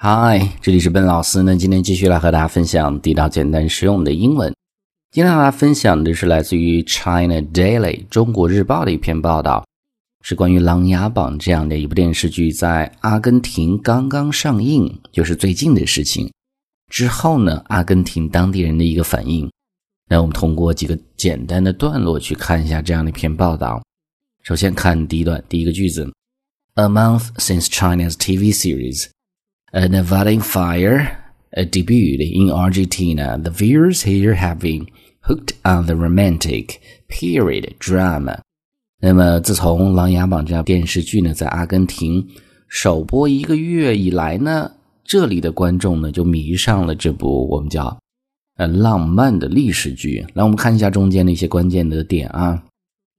嗨，这里是笨老师那。今天继续来和大家分享地道、简单、实用的英文。今天和大家分享的是来自于 China Daily 中国日报的一篇报道，是关于《琅琊榜》这样的一部电视剧在阿根廷刚刚上映，就是最近的事情。之后呢，阿根廷当地人的一个反应。那我们通过几个简单的段落去看一下这样的一篇报道。首先看第一段，第一个句子：A month since China's TV series。A Nevada fire, a debut in Argentina. The viewers here have been hooked on the romantic period drama. 那么，自从《琅琊榜》这样电视剧呢在阿根廷首播一个月以来呢，这里的观众呢就迷上了这部我们叫呃浪漫的历史剧。来，我们看一下中间的一些关键的点啊。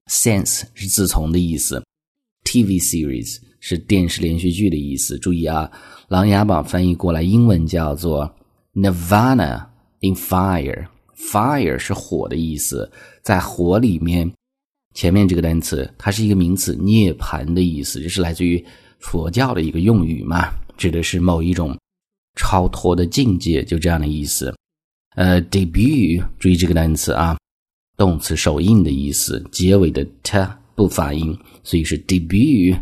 Since 是自从的意思，TV series 是电视连续剧的意思。注意啊。《琅琊榜》翻译过来，英文叫做 “Nirvana in Fire”。Fire 是火的意思，在火里面。前面这个单词它是一个名词，涅槃的意思，这是来自于佛教的一个用语嘛，指的是某一种超脱的境界，就这样的意思。呃，debut，注意这个单词啊，动词首印的意思，结尾的 t 不发音，所以是 debut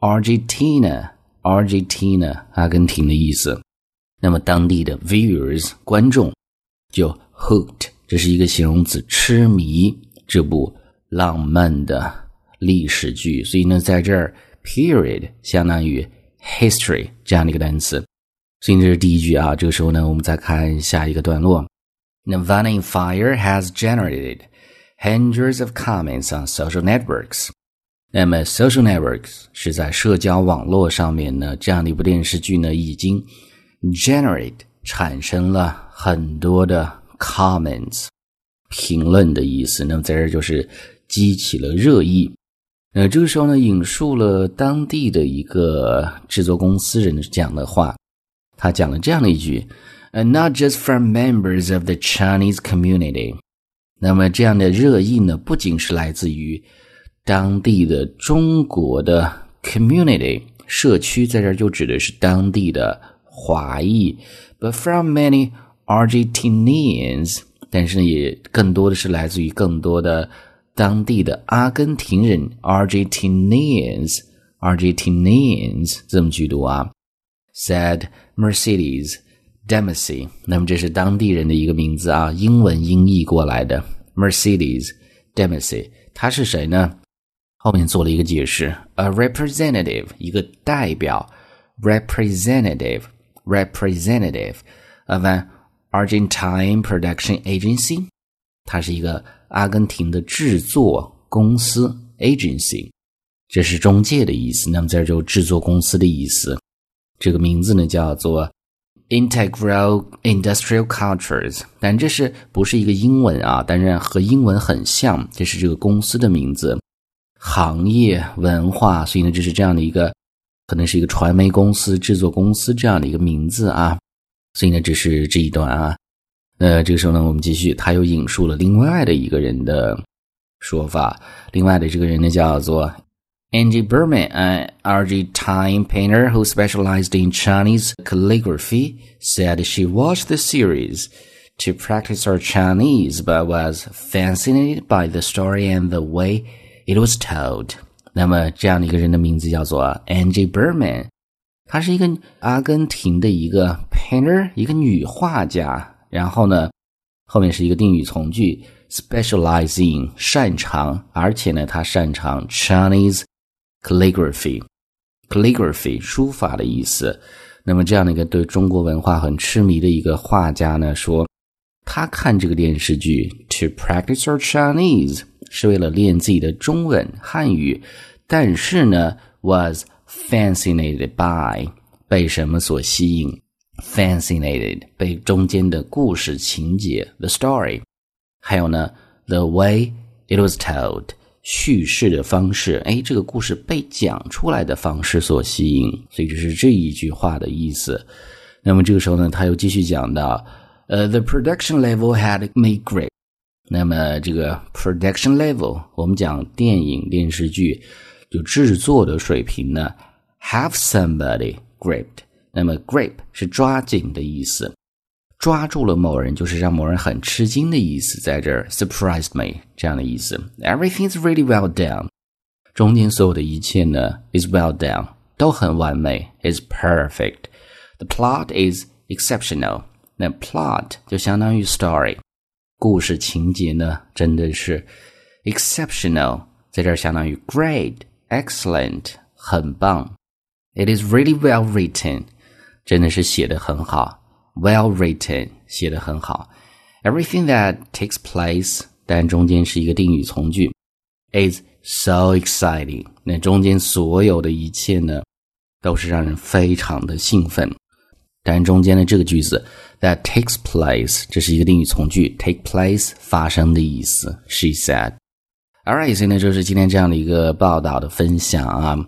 Argentina。Argentina，阿根廷的意思。那么当地的 viewers 观众就 hooked，这是一个形容词，痴迷这部浪漫的历史剧。所以呢，在这儿 period 相当于 history 这样的一个单词。所以这是第一句啊。这个时候呢，我们再看下一个段落。Navani Fire has generated hundreds of comments on social networks. 那么，social networks 是在社交网络上面呢，这样的一部电视剧呢，已经 generate 产生了很多的 comments 评论的意思。那么在这就是激起了热议。呃，这个时候呢，引述了当地的一个制作公司人讲的话，他讲了这样的一句：“Not just from members of the Chinese community。”那么这样的热议呢，不仅是来自于。当地的中国的 community 社区，在这儿就指的是当地的华裔，but from many Argentinians，但是，也更多的是来自于更多的当地的阿根廷人 Argentinians，Argentinians 这么去读啊，said Mercedes Dempsey，那么这是当地人的一个名字啊，英文音译过来的 Mercedes Dempsey，他是谁呢？后面做了一个解释，a representative 一个代表，representative representative of an Argentine production agency，它是一个阿根廷的制作公司 agency，这是中介的意思。那么这就制作公司的意思，这个名字呢叫做 Integral Industrial Cultures，但这是不是一个英文啊？但是和英文很像，这是这个公司的名字。行业文化，所以呢，这是这样的一个，可能是一个传媒公司、制作公司这样的一个名字啊。所以呢，这是这一段啊。那这个时候呢，我们继续，他又引述了另外的一个人的说法。另外的这个人呢，叫做 Angie Berman，an RG Time painter who specialized in Chinese calligraphy, said she watched the series to practice her Chinese, but was fascinated by the story and the way. It was told，那么这样的一个人的名字叫做 Angie Berman，她是一个阿根廷的一个 painter，一个女画家。然后呢，后面是一个定语从句，specializing 擅长，而且呢，她擅长 Chinese calligraphy，calligraphy 书法的意思。那么这样的一个对中国文化很痴迷的一个画家呢，说他看这个电视剧 to practice her Chinese。是为了练自己的中文汉语，但是呢，was fascinated by 被什么所吸引？fascinated 被中间的故事情节 the story，还有呢，the way it was told 叙事的方式，哎，这个故事被讲出来的方式所吸引，所以这是这一句话的意思。那么这个时候呢，他又继续讲到，呃，the production level had made great。那么这个 production level，我们讲电影电视剧就制作的水平呢，have somebody gripped 那么 grip 是抓紧的意思，抓住了某人就是让某人很吃惊的意思，在这儿 surprised me 这样的意思。Everything's really well done，中间所有的一切呢 is well done，都很完美，is perfect。The plot is exceptional。那 plot 就相当于 story， 故事情节呢真的是 exceptional，在这儿相当于 great、excellent，很棒。It is really well written。真的是写的很好，well written，写的很好。Everything that takes place，但中间是一个定语从句，is so exciting。那中间所有的一切呢，都是让人非常的兴奋。 但中间的这个句子 that takes place，这是一个定语从句，take place 发生的意思。She said。Alright，现在就是今天这样的一个报道的分享啊。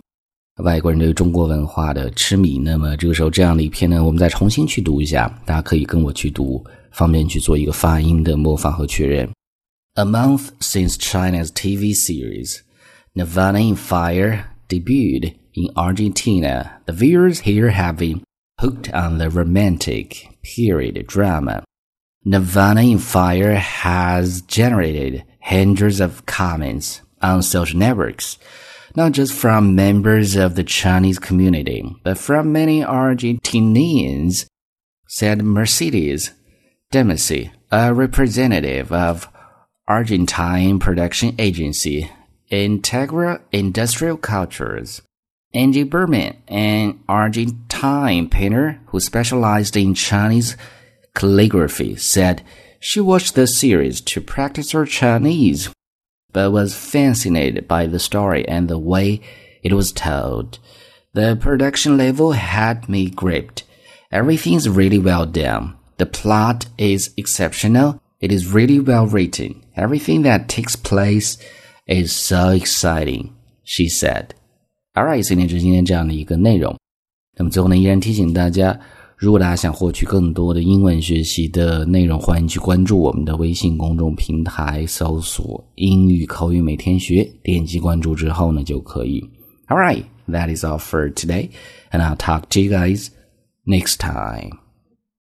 外国人对中国文化的痴迷。那么这个时候，这样的一篇呢，我们再重新去读一下，大家可以跟我去读，方便去做一个发音的模仿和确认。A month since China's TV series Nirvana in Fire debuted in Argentina, the viewers here have been hooked on the romantic period drama. Nirvana in Fire has generated hundreds of comments on social networks not just from members of the Chinese community, but from many Argentinians, said Mercedes Demasi, a representative of Argentine production agency Integra Industrial Cultures. Angie Berman, an Argentine painter who specialized in Chinese calligraphy, said she watched the series to practice her Chinese but was fascinated by the story and the way it was told. The production level had me gripped. Everything's really well done. The plot is exceptional. It is really well written. Everything that takes place is so exciting, she said. Alright，所以呢，就是今天这样的一个内容。 那么最后呢，依然提醒大家。如果大家想获取更多的英文学习的内容，欢迎去关注我们的微信公众平台，搜索“英语口语每天学”，点击关注之后呢，就可以。All right, that is all for today, and I'll talk to you guys next time.